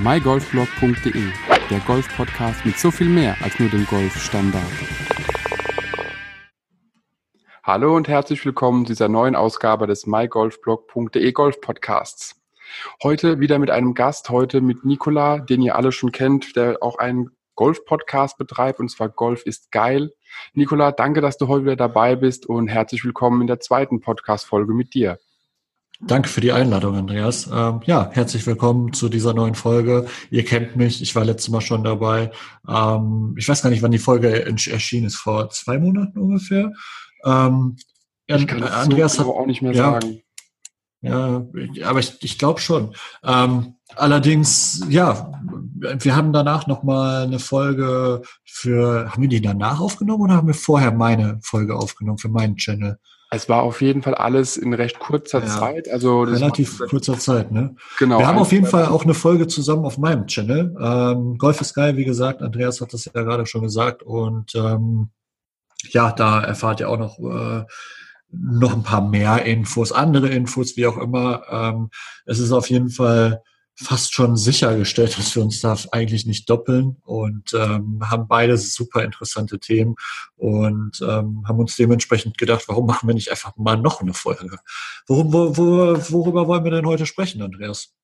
mygolfblog.de, der Golf-Podcast mit so viel mehr als nur dem Golfstandard. Hallo und herzlich willkommen zu dieser neuen Ausgabe des mygolfblog.de Golf Podcasts. Heute wieder mit einem Gast, heute mit Nikola, den ihr alle schon kennt, der auch einen Golf-Podcast betreibt, und zwar Golf ist geil. Nikola, danke, dass du heute wieder dabei bist und herzlich willkommen in der zweiten Podcast-Folge mit dir. Danke für die Einladung, Andreas. Ähm, ja, herzlich willkommen zu dieser neuen Folge. Ihr kennt mich, ich war letztes Mal schon dabei. Ähm, ich weiß gar nicht, wann die Folge erschienen ist, vor zwei Monaten ungefähr. Ähm, ich kann Andreas so hat, auch nicht mehr ja, sagen. Ja, aber ich, ich glaube schon. Ähm, allerdings, ja, wir haben danach nochmal eine Folge für, haben wir die danach aufgenommen oder haben wir vorher meine Folge aufgenommen für meinen Channel? Es war auf jeden Fall alles in recht kurzer ja, Zeit. Also relativ kurzer Zeit, ne? Genau. Wir haben auf jeden Fall auch eine Folge zusammen auf meinem Channel. Ähm, Golf ist geil, wie gesagt. Andreas hat das ja gerade schon gesagt. Und ähm, ja, da erfahrt ihr auch noch äh, noch ein paar mehr Infos, andere Infos, wie auch immer. Ähm, es ist auf jeden Fall fast schon sichergestellt, dass wir uns da eigentlich nicht doppeln und ähm, haben beide super interessante Themen und ähm, haben uns dementsprechend gedacht, warum machen wir nicht einfach mal noch eine Folge? Worum, wo, wo, worüber wollen wir denn heute sprechen, Andreas?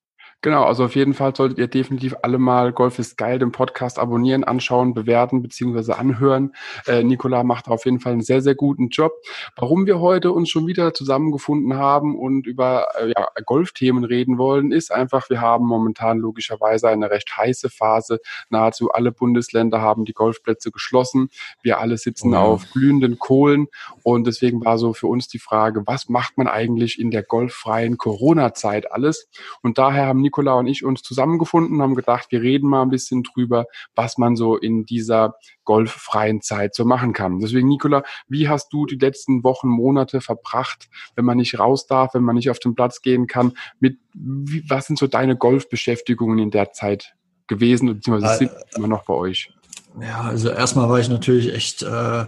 Genau, also auf jeden Fall solltet ihr definitiv alle mal Golf ist geil, den Podcast abonnieren, anschauen, bewerten bzw. anhören. Äh, Nicola macht auf jeden Fall einen sehr, sehr guten Job. Warum wir heute uns schon wieder zusammengefunden haben und über äh, ja, Golfthemen reden wollen, ist einfach, wir haben momentan logischerweise eine recht heiße Phase. Nahezu alle Bundesländer haben die Golfplätze geschlossen. Wir alle sitzen oh. auf glühenden Kohlen und deswegen war so für uns die Frage, was macht man eigentlich in der golffreien Corona-Zeit alles? Und daher haben Nicola und ich uns zusammengefunden, haben gedacht, wir reden mal ein bisschen drüber, was man so in dieser golffreien Zeit so machen kann. Deswegen, Nicola, wie hast du die letzten Wochen, Monate verbracht, wenn man nicht raus darf, wenn man nicht auf den Platz gehen kann? Mit, wie, was sind so deine Golfbeschäftigungen in der Zeit gewesen, beziehungsweise sind immer noch bei euch? Ja, also erstmal war ich natürlich echt äh,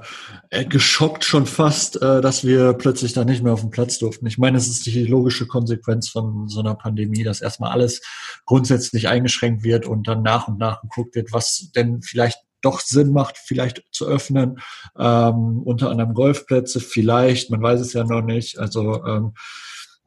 geschockt schon fast, äh, dass wir plötzlich da nicht mehr auf dem Platz durften. Ich meine, es ist die logische Konsequenz von so einer Pandemie, dass erstmal alles grundsätzlich eingeschränkt wird und dann nach und nach geguckt wird, was denn vielleicht doch Sinn macht, vielleicht zu öffnen. Ähm, unter anderem Golfplätze, vielleicht, man weiß es ja noch nicht. Also ähm,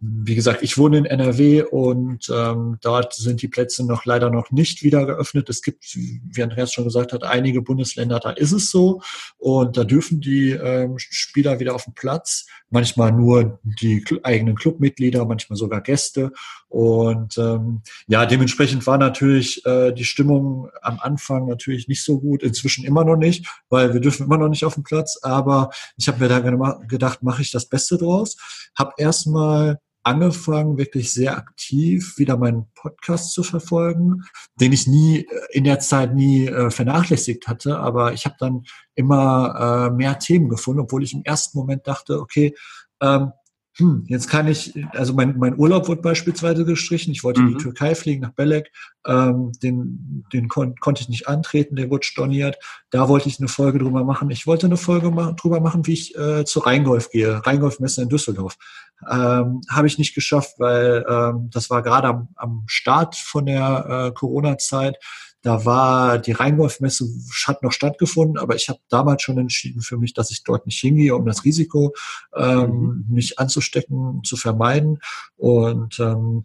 wie gesagt, ich wohne in NRW und ähm, dort sind die Plätze noch leider noch nicht wieder geöffnet. Es gibt, wie Andreas schon gesagt hat, einige Bundesländer, da ist es so und da dürfen die ähm, Spieler wieder auf den Platz. Manchmal nur die eigenen Clubmitglieder, manchmal sogar Gäste. Und ähm, ja, dementsprechend war natürlich äh, die Stimmung am Anfang natürlich nicht so gut, inzwischen immer noch nicht, weil wir dürfen immer noch nicht auf den Platz. Aber ich habe mir da gedacht, mache ich das Beste draus. Hab erstmal angefangen, wirklich sehr aktiv wieder meinen Podcast zu verfolgen, den ich nie äh, in der Zeit nie äh, vernachlässigt hatte, aber ich habe dann immer äh, mehr Themen gefunden, obwohl ich im ersten Moment dachte, okay, ähm, hm, jetzt kann ich, also mein, mein Urlaub wurde beispielsweise gestrichen, ich wollte mhm. in die mhm. Türkei fliegen, nach Belek, ähm, den, den kon konnte ich nicht antreten, der wurde storniert, da wollte ich eine Folge drüber machen. Ich wollte eine Folge ma drüber machen, wie ich äh, zur Rheingolf gehe, Rheingolfmesse in Düsseldorf. Ähm, Habe ich nicht geschafft, weil ähm, das war gerade am, am Start von der äh, Corona-Zeit. Da war die Rheingolfmesse hat noch stattgefunden, aber ich habe damals schon entschieden für mich, dass ich dort nicht hingehe, um das Risiko ähm, mhm. mich anzustecken zu vermeiden. Und ähm,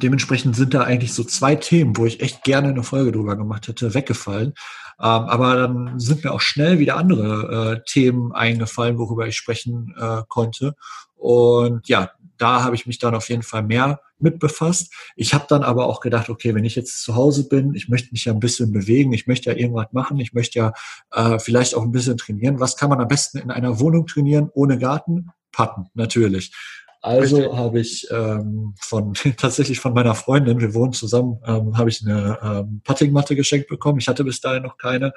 dementsprechend sind da eigentlich so zwei Themen, wo ich echt gerne eine Folge drüber gemacht hätte, weggefallen. Ähm, aber dann sind mir auch schnell wieder andere äh, Themen eingefallen, worüber ich sprechen äh, konnte. Und ja, da habe ich mich dann auf jeden Fall mehr mit befasst. Ich habe dann aber auch gedacht, okay, wenn ich jetzt zu Hause bin, ich möchte mich ja ein bisschen bewegen, ich möchte ja irgendwas machen, ich möchte ja äh, vielleicht auch ein bisschen trainieren. Was kann man am besten in einer Wohnung trainieren ohne Garten? Patten, natürlich. Also habe ich ähm, von tatsächlich von meiner Freundin, wir wohnen zusammen, ähm, habe ich eine ähm, Puttingmatte geschenkt bekommen. Ich hatte bis dahin noch keine.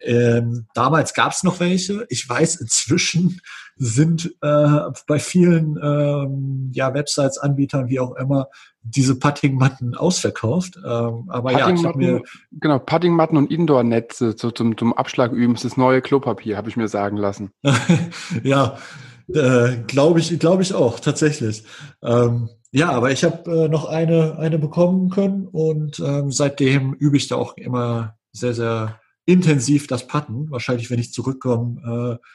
Ähm, damals gab es noch welche. Ich weiß, inzwischen sind äh, bei vielen ähm, ja, Websites, Anbietern, wie auch immer, diese Puttingmatten ausverkauft. Ähm, aber ja, ich habe mir genau Puttingmatten und Indoor-Netze so zum, zum Abschlag üben. Das ist das neue Klopapier, habe ich mir sagen lassen. ja, äh, glaube ich, glaube ich auch tatsächlich. Ähm, ja, aber ich habe äh, noch eine, eine bekommen können und ähm, seitdem übe ich da auch immer sehr, sehr intensiv das Putten. Wahrscheinlich, wenn ich zurückkomme, äh,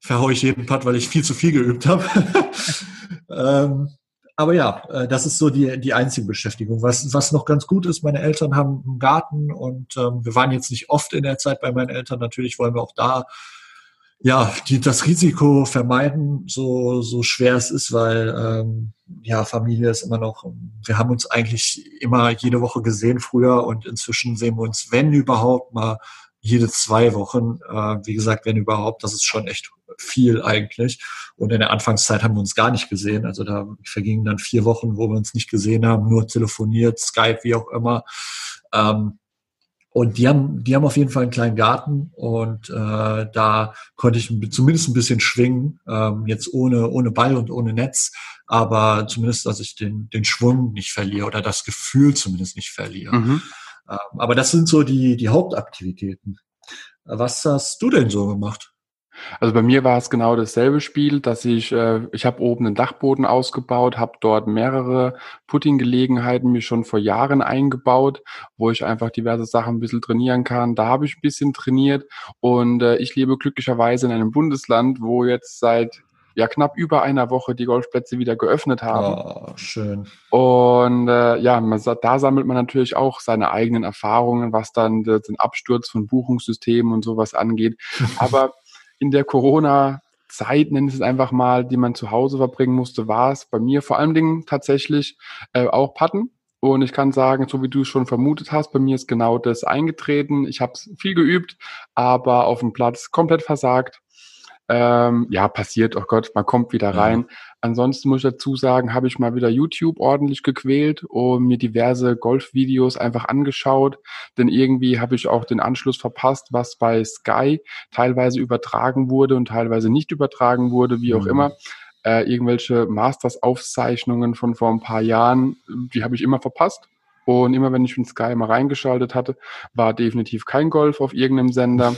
verhaue ich jeden Putt, weil ich viel zu viel geübt habe. ähm, aber ja, äh, das ist so die, die einzige Beschäftigung. Was, was noch ganz gut ist, meine Eltern haben einen Garten und ähm, wir waren jetzt nicht oft in der Zeit bei meinen Eltern. Natürlich wollen wir auch da ja, die, das Risiko vermeiden, so, so schwer es ist, weil ähm, ja, Familie ist immer noch, wir haben uns eigentlich immer jede Woche gesehen früher und inzwischen sehen wir uns, wenn überhaupt, mal jede zwei Wochen. Äh, wie gesagt, wenn überhaupt, das ist schon echt viel eigentlich. Und in der Anfangszeit haben wir uns gar nicht gesehen. Also da vergingen dann vier Wochen, wo wir uns nicht gesehen haben, nur telefoniert, Skype, wie auch immer. Ähm, und die haben, die haben auf jeden Fall einen kleinen Garten und äh, da konnte ich zumindest ein bisschen schwingen, ähm, jetzt ohne, ohne Ball und ohne Netz, aber zumindest, dass ich den, den Schwung nicht verliere oder das Gefühl zumindest nicht verliere. Mhm. Ähm, aber das sind so die, die Hauptaktivitäten. Was hast du denn so gemacht? Also bei mir war es genau dasselbe Spiel, dass ich, äh, ich habe oben einen Dachboden ausgebaut, habe dort mehrere Putting-Gelegenheiten mir schon vor Jahren eingebaut, wo ich einfach diverse Sachen ein bisschen trainieren kann. Da habe ich ein bisschen trainiert und äh, ich lebe glücklicherweise in einem Bundesland, wo jetzt seit ja knapp über einer Woche die Golfplätze wieder geöffnet haben. Oh, schön. Und äh, ja, man, da sammelt man natürlich auch seine eigenen Erfahrungen, was dann den Absturz von Buchungssystemen und sowas angeht. Aber in der Corona Zeit, nenne ich es einfach mal, die man zu Hause verbringen musste, war es bei mir vor allen Dingen tatsächlich äh, auch Patten. Und ich kann sagen, so wie du es schon vermutet hast, bei mir ist genau das eingetreten. Ich habe viel geübt, aber auf dem Platz komplett versagt. Ähm, ja, passiert, oh Gott, man kommt wieder rein. Ja. Ansonsten muss ich dazu sagen, habe ich mal wieder YouTube ordentlich gequält und mir diverse Golfvideos einfach angeschaut, denn irgendwie habe ich auch den Anschluss verpasst, was bei Sky teilweise übertragen wurde und teilweise nicht übertragen wurde, wie auch mhm. immer. Äh, irgendwelche Masters-Aufzeichnungen von vor ein paar Jahren, die habe ich immer verpasst. Und immer wenn ich in Sky mal reingeschaltet hatte, war definitiv kein Golf auf irgendeinem Sender.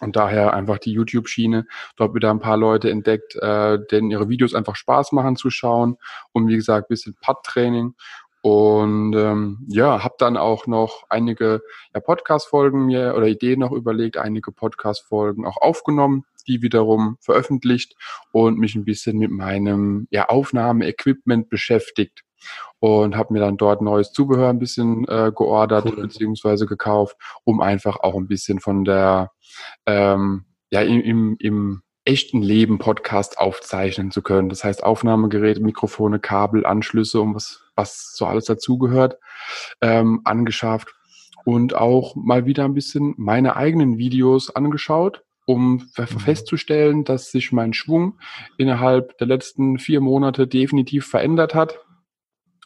Und daher einfach die YouTube-Schiene, dort wieder ein paar Leute entdeckt, äh, denen ihre Videos einfach Spaß machen zu schauen. Und wie gesagt, bisschen Putt-Training. Und ähm, ja, habe dann auch noch einige ja, Podcast-Folgen mir oder Ideen noch überlegt, einige Podcast-Folgen auch aufgenommen, die wiederum veröffentlicht und mich ein bisschen mit meinem ja, Aufnahme-Equipment beschäftigt und habe mir dann dort neues Zubehör ein bisschen äh, geordert cool. beziehungsweise gekauft, um einfach auch ein bisschen von der ähm, ja im, im, im echten Leben Podcast aufzeichnen zu können. Das heißt Aufnahmegeräte, Mikrofone, Kabel, Anschlüsse und was, was so alles dazugehört, ähm, angeschafft und auch mal wieder ein bisschen meine eigenen Videos angeschaut, um mhm. festzustellen, dass sich mein Schwung innerhalb der letzten vier Monate definitiv verändert hat.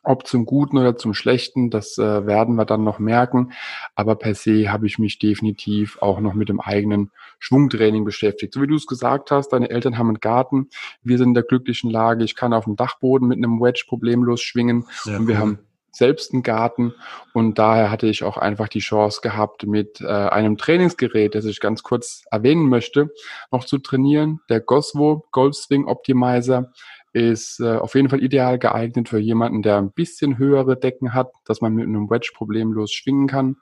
Ob zum Guten oder zum Schlechten, das äh, werden wir dann noch merken. Aber per se habe ich mich definitiv auch noch mit dem eigenen Schwungtraining beschäftigt. So wie du es gesagt hast, deine Eltern haben einen Garten. Wir sind in der glücklichen Lage. Ich kann auf dem Dachboden mit einem Wedge problemlos schwingen. Sehr und wir cool. haben selbst einen Garten und daher hatte ich auch einfach die Chance gehabt, mit äh, einem Trainingsgerät, das ich ganz kurz erwähnen möchte, noch zu trainieren, der Goswo Golf Swing Optimizer ist äh, auf jeden Fall ideal geeignet für jemanden, der ein bisschen höhere Decken hat, dass man mit einem Wedge problemlos schwingen kann.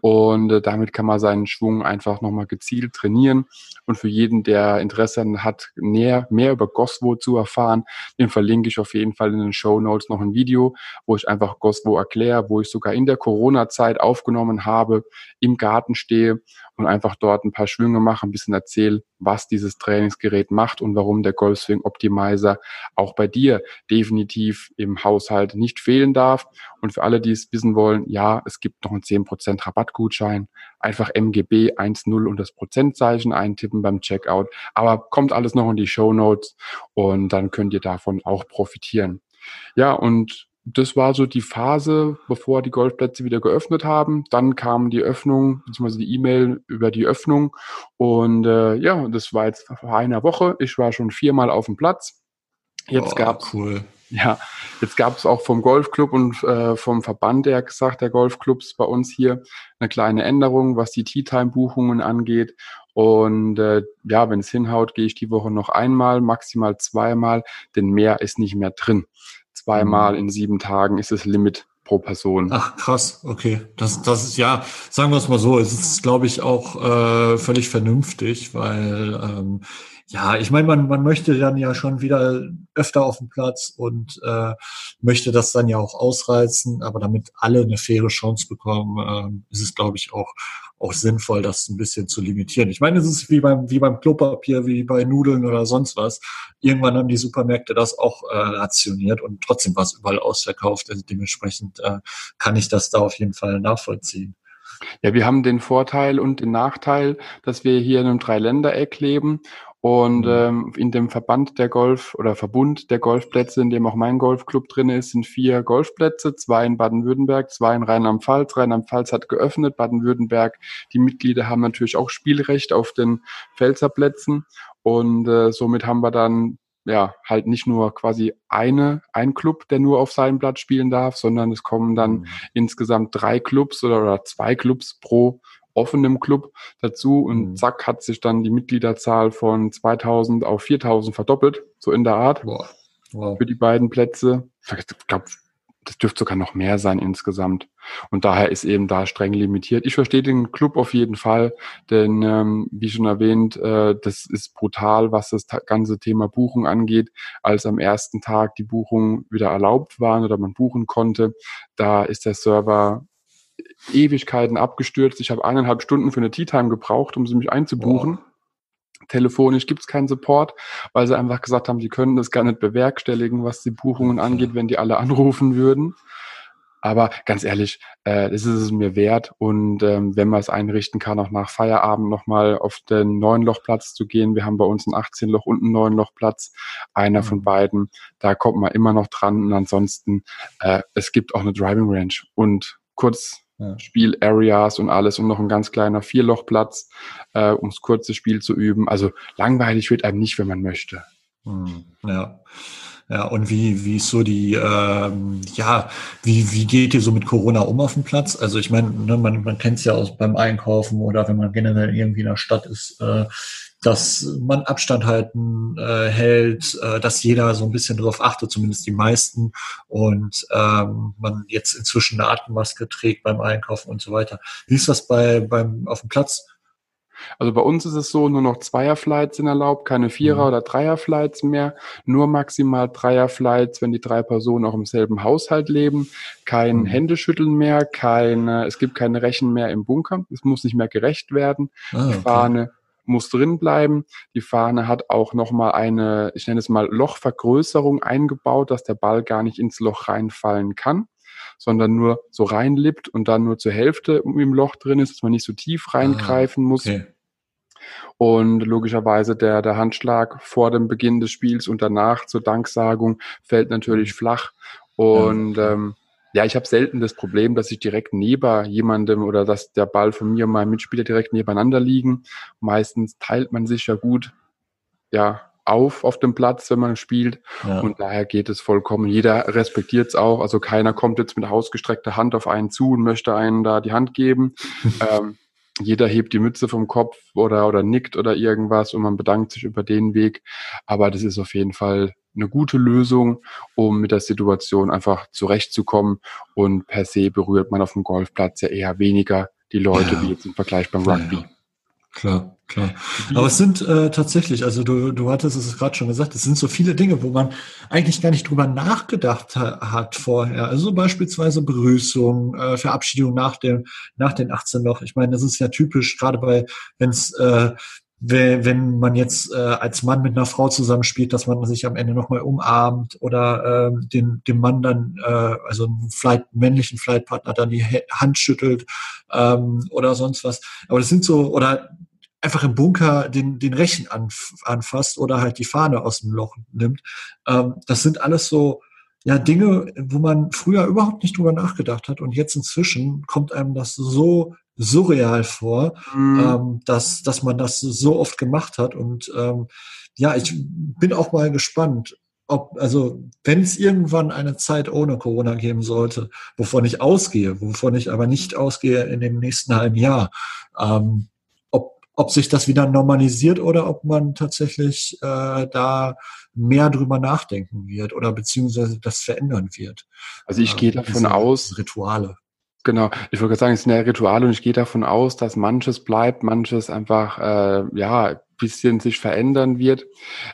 Und äh, damit kann man seinen Schwung einfach nochmal gezielt trainieren. Und für jeden, der Interesse hat, näher, mehr über Goswo zu erfahren, den verlinke ich auf jeden Fall in den Show Notes noch ein Video, wo ich einfach Goswo erkläre, wo ich sogar in der Corona-Zeit aufgenommen habe, im Garten stehe und einfach dort ein paar Schwünge mache, ein bisschen erzähle, was dieses Trainingsgerät macht und warum der Golfswing Optimizer auch bei dir definitiv im Haushalt nicht fehlen darf. Und für alle, die es wissen wollen, ja, es gibt noch einen 10% Rabattgutschein. Einfach MGB 1.0 und das Prozentzeichen eintippen beim Checkout. Aber kommt alles noch in die Show Notes und dann könnt ihr davon auch profitieren. Ja, und das war so die Phase, bevor die Golfplätze wieder geöffnet haben. Dann kam die Öffnung, beziehungsweise die E-Mail über die Öffnung. Und äh, ja, das war jetzt vor einer Woche. Ich war schon viermal auf dem Platz. Jetzt oh, gab's cool. Ja, jetzt gab es auch vom Golfclub und äh, vom Verband, der gesagt, der Golfclubs bei uns hier eine kleine Änderung, was die Tea-Time-Buchungen angeht. Und äh, ja, wenn es hinhaut, gehe ich die Woche noch einmal, maximal zweimal, denn mehr ist nicht mehr drin. zweimal mhm. in sieben Tagen ist das Limit pro Person. Ach, krass, okay. Das, das ist ja, sagen wir es mal so, es ist, glaube ich, auch äh, völlig vernünftig, weil ähm, ja, ich meine, man, man möchte dann ja schon wieder öfter auf den Platz und äh, möchte das dann ja auch ausreizen, aber damit alle eine faire Chance bekommen, äh, ist es, glaube ich, auch auch sinnvoll, das ein bisschen zu limitieren. Ich meine, es ist wie beim, wie beim Klopapier, wie bei Nudeln oder sonst was. Irgendwann haben die Supermärkte das auch äh, rationiert und trotzdem war es überall ausverkauft. Also dementsprechend äh, kann ich das da auf jeden Fall nachvollziehen. Ja, wir haben den Vorteil und den Nachteil, dass wir hier in einem Dreiländereck leben und mhm. ähm, in dem Verband der Golf oder Verbund der Golfplätze, in dem auch mein Golfclub drin ist, sind vier Golfplätze, zwei in Baden-Württemberg, zwei in Rheinland-Pfalz. Rheinland-Pfalz hat geöffnet, Baden-Württemberg. Die Mitglieder haben natürlich auch Spielrecht auf den Pfälzer Plätzen und äh, somit haben wir dann ja halt nicht nur quasi eine ein Club, der nur auf seinem Platz spielen darf, sondern es kommen dann mhm. insgesamt drei Clubs oder, oder zwei Clubs pro offenem Club dazu und mhm. zack hat sich dann die Mitgliederzahl von 2000 auf 4000 verdoppelt, so in der Art. Wow. Wow. Für die beiden Plätze. Ich glaube, das dürfte sogar noch mehr sein insgesamt. Und daher ist eben da streng limitiert. Ich verstehe den Club auf jeden Fall, denn ähm, wie schon erwähnt, äh, das ist brutal, was das ganze Thema Buchung angeht. Als am ersten Tag die Buchungen wieder erlaubt waren oder man buchen konnte, da ist der Server Ewigkeiten abgestürzt. Ich habe eineinhalb Stunden für eine Tea Time gebraucht, um sie mich einzubuchen. Wow. Telefonisch gibt es keinen Support, weil sie einfach gesagt haben, sie können das gar nicht bewerkstelligen, was die Buchungen angeht, wenn die alle anrufen würden. Aber ganz ehrlich, äh, das ist es mir wert. Und ähm, wenn man es einrichten kann, auch nach Feierabend nochmal auf den neuen Lochplatz zu gehen. Wir haben bei uns einen 18 Loch und einen neuen Lochplatz. Einer mhm. von beiden. Da kommt man immer noch dran. Und ansonsten, äh, es gibt auch eine Driving Range. Und kurz ja. Spiel-Areas und alles und noch ein ganz kleiner Vierlochplatz, äh, ums kurze Spiel zu üben. Also langweilig wird einem nicht, wenn man möchte. Hm, ja. Ja, und wie, wie ist so die, ähm, ja, wie, wie geht ihr so mit Corona um auf dem Platz? Also ich meine, ne, man, man kennt es ja aus beim Einkaufen oder wenn man generell irgendwie in der Stadt ist, äh, dass man Abstand halten äh, hält, äh, dass jeder so ein bisschen darauf achtet, zumindest die meisten, und ähm, man jetzt inzwischen eine Atemmaske trägt beim Einkaufen und so weiter. Wie ist das bei beim auf dem Platz? Also bei uns ist es so, nur noch Zweierflights sind erlaubt, keine Vierer- mhm. oder Dreierflights mehr, nur maximal Dreierflights, wenn die drei Personen auch im selben Haushalt leben, kein mhm. Händeschütteln mehr, keine, es gibt keine Rechen mehr im Bunker, es muss nicht mehr gerecht werden, ah, okay. Fahne muss drin bleiben. Die Fahne hat auch nochmal eine, ich nenne es mal Lochvergrößerung eingebaut, dass der Ball gar nicht ins Loch reinfallen kann sondern nur so reinlippt und dann nur zur Hälfte im Loch drin ist, dass man nicht so tief ah, reingreifen ah, muss. Okay. Und logischerweise der, der Handschlag vor dem Beginn des Spiels und danach zur Danksagung fällt natürlich mhm. flach. Und ja, ähm, ja, ich habe selten das Problem, dass ich direkt neben jemandem oder dass der Ball von mir und meinem Mitspieler direkt nebeneinander liegen. Meistens teilt man sich ja gut, ja, auf auf dem Platz, wenn man spielt. Ja. Und daher geht es vollkommen. Jeder respektiert es auch. Also keiner kommt jetzt mit ausgestreckter Hand auf einen zu und möchte einen da die Hand geben. ähm, jeder hebt die Mütze vom Kopf oder, oder nickt oder irgendwas und man bedankt sich über den Weg. Aber das ist auf jeden Fall eine gute Lösung, um mit der Situation einfach zurechtzukommen. Und per se berührt man auf dem Golfplatz ja eher weniger die Leute, ja. wie jetzt im Vergleich beim Rugby. Ja, Klar, klar. Aber es sind äh, tatsächlich, also du, du hattest es gerade schon gesagt, es sind so viele Dinge, wo man eigentlich gar nicht drüber nachgedacht ha hat vorher. Also beispielsweise Begrüßung, äh, Verabschiedung nach dem, nach den 18 Loch. Ich meine, das ist ja typisch, gerade bei, wenn es äh, wenn man jetzt äh, als Mann mit einer Frau zusammenspielt, dass man sich am Ende nochmal umarmt oder äh, den, dem Mann dann, äh, also einen Flight, männlichen Flightpartner dann die Hand schüttelt ähm, oder sonst was. Aber das sind so, oder einfach im Bunker den, den Rechen anf anfasst oder halt die Fahne aus dem Loch nimmt. Ähm, das sind alles so ja Dinge, wo man früher überhaupt nicht drüber nachgedacht hat und jetzt inzwischen kommt einem das so surreal vor, mhm. ähm, dass, dass man das so oft gemacht hat. Und ähm, ja, ich bin auch mal gespannt, ob, also wenn es irgendwann eine Zeit ohne Corona geben sollte, wovon ich ausgehe, wovon ich aber nicht ausgehe in dem nächsten halben Jahr, ähm, ob, sich das wieder normalisiert oder ob man tatsächlich äh, da mehr drüber nachdenken wird oder beziehungsweise das verändern wird. Also ich gehe ähm, davon aus. Rituale. Genau, ich würde sagen, es sind ja Rituale und ich gehe davon aus, dass manches bleibt, manches einfach äh, ja bisschen sich verändern wird.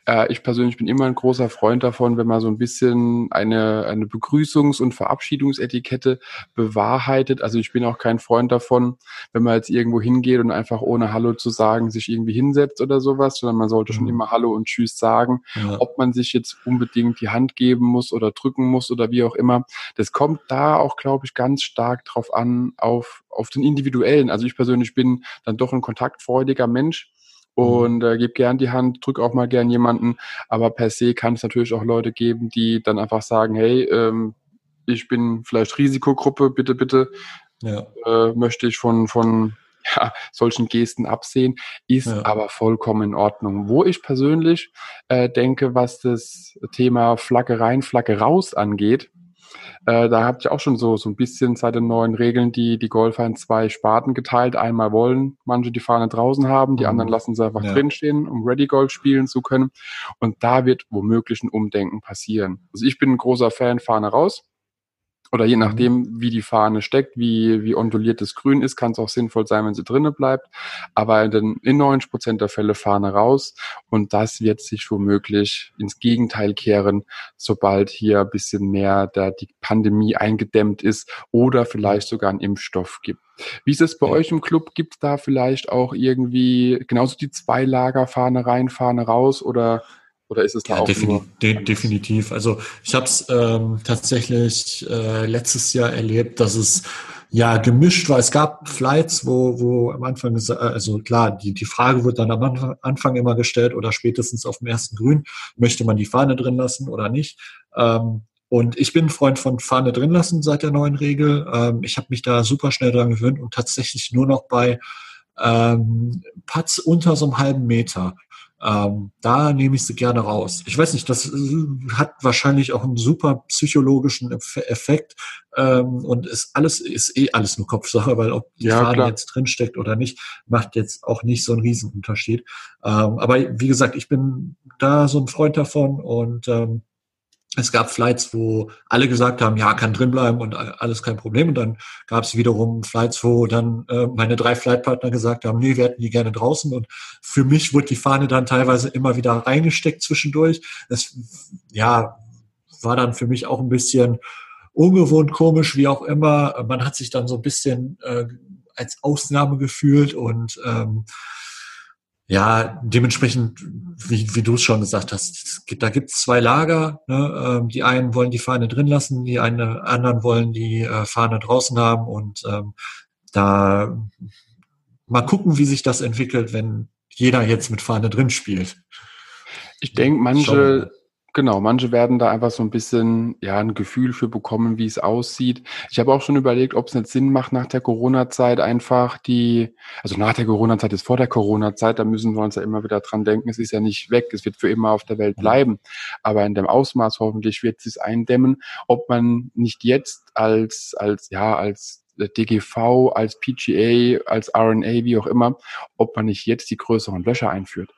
Äh, ich persönlich bin immer ein großer Freund davon, wenn man so ein bisschen eine, eine Begrüßungs- und Verabschiedungsetikette bewahrheitet. Also ich bin auch kein Freund davon, wenn man jetzt irgendwo hingeht und einfach ohne Hallo zu sagen sich irgendwie hinsetzt oder sowas, sondern man sollte mhm. schon immer Hallo und Tschüss sagen. Ja. Ob man sich jetzt unbedingt die Hand geben muss oder drücken muss oder wie auch immer. Das kommt da auch, glaube ich, ganz stark drauf an, auf, auf den individuellen. Also ich persönlich bin dann doch ein kontaktfreudiger Mensch. Und äh, gebe gern die Hand, drück auch mal gern jemanden. Aber per se kann es natürlich auch Leute geben, die dann einfach sagen, hey, ähm, ich bin vielleicht Risikogruppe, bitte, bitte, ja. äh, möchte ich von, von ja, solchen Gesten absehen, ist ja. aber vollkommen in Ordnung. Wo ich persönlich äh, denke, was das Thema Flagge rein, Flagge raus angeht, äh, da habt ihr auch schon so, so ein bisschen seit den neuen Regeln die, die Golfer in zwei Sparten geteilt. Einmal wollen manche die Fahne draußen haben, die mhm. anderen lassen sie einfach ja. drinstehen, um Ready Golf spielen zu können. Und da wird womöglich ein Umdenken passieren. Also ich bin ein großer Fan, Fahne raus. Oder je mhm. nachdem, wie die Fahne steckt, wie, wie onduliert das Grün ist, kann es auch sinnvoll sein, wenn sie drinnen bleibt. Aber in, in 90 Prozent der Fälle Fahne raus. Und das wird sich womöglich ins Gegenteil kehren, sobald hier ein bisschen mehr der, die Pandemie eingedämmt ist oder vielleicht sogar einen Impfstoff gibt. Wie ist es bei ja. euch im Club? Gibt es da vielleicht auch irgendwie genauso die zwei Lager Fahne rein, Fahne raus oder oder ist es da ja, auch defini nur de definitiv. Also ich habe es ähm, tatsächlich äh, letztes Jahr erlebt, dass es ja gemischt war. Es gab Flights, wo, wo am Anfang, also klar, die, die Frage wird dann am Anfang immer gestellt oder spätestens auf dem ersten Grün, möchte man die Fahne drin lassen oder nicht. Ähm, und ich bin ein Freund von Fahne drin lassen seit der neuen Regel. Ähm, ich habe mich da super schnell dran gewöhnt und tatsächlich nur noch bei ähm, Putts unter so einem halben Meter ähm, da nehme ich sie gerne raus. Ich weiß nicht, das äh, hat wahrscheinlich auch einen super psychologischen Effekt ähm, und ist alles ist eh alles nur Kopfsache, weil ob die ja, Fahne klar. jetzt drinsteckt oder nicht, macht jetzt auch nicht so einen Riesenunterschied. Ähm, aber wie gesagt, ich bin da so ein Freund davon und ähm, es gab Flights, wo alle gesagt haben, ja, kann drin bleiben und alles kein Problem. Und dann gab es wiederum Flights, wo dann äh, meine drei Flightpartner gesagt haben, nee, wir hätten die gerne draußen. Und für mich wurde die Fahne dann teilweise immer wieder reingesteckt zwischendurch. Das, ja, war dann für mich auch ein bisschen ungewohnt, komisch, wie auch immer. Man hat sich dann so ein bisschen äh, als Ausnahme gefühlt und ähm, ja, dementsprechend, wie, wie du es schon gesagt hast, gibt, da gibt es zwei Lager. Ne? Ähm, die einen wollen die Fahne drin lassen, die eine, anderen wollen die äh, Fahne draußen haben und ähm, da mal gucken, wie sich das entwickelt, wenn jeder jetzt mit Fahne drin spielt. Ich denke, manche, Genau, manche werden da einfach so ein bisschen ja ein Gefühl für bekommen, wie es aussieht. Ich habe auch schon überlegt, ob es nicht Sinn macht, nach der Corona-Zeit einfach die, also nach der Corona-Zeit ist vor der Corona-Zeit, da müssen wir uns ja immer wieder dran denken, es ist ja nicht weg, es wird für immer auf der Welt bleiben. Aber in dem Ausmaß hoffentlich wird es sich eindämmen, ob man nicht jetzt als, als, ja, als DGV, als PGA, als RNA, wie auch immer, ob man nicht jetzt die größeren Löcher einführt.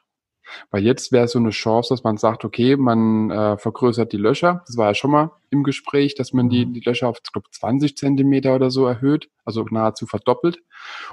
Weil jetzt wäre so eine Chance, dass man sagt, okay, man äh, vergrößert die Löcher. Das war ja schon mal im Gespräch, dass man die, mhm. die Löcher auf, ich glaube, 20 Zentimeter oder so erhöht, also nahezu verdoppelt,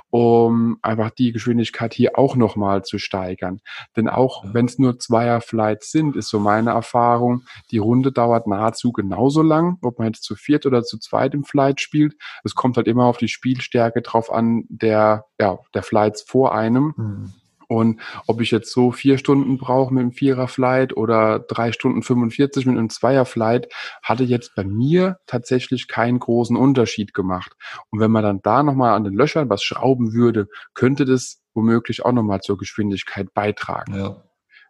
um einfach die Geschwindigkeit hier auch nochmal zu steigern. Denn auch wenn es nur Zweier-Flights sind, ist so meine Erfahrung, die Runde dauert nahezu genauso lang, ob man jetzt zu viert oder zu zweit im Flight spielt. Es kommt halt immer auf die Spielstärke drauf an, der, ja, der Flights vor einem. Mhm. Und ob ich jetzt so vier Stunden brauche mit einem Vierer-Flight oder drei Stunden 45 mit einem Zweier-Flight, hatte jetzt bei mir tatsächlich keinen großen Unterschied gemacht. Und wenn man dann da nochmal an den Löchern was schrauben würde, könnte das womöglich auch nochmal zur Geschwindigkeit beitragen. Ja.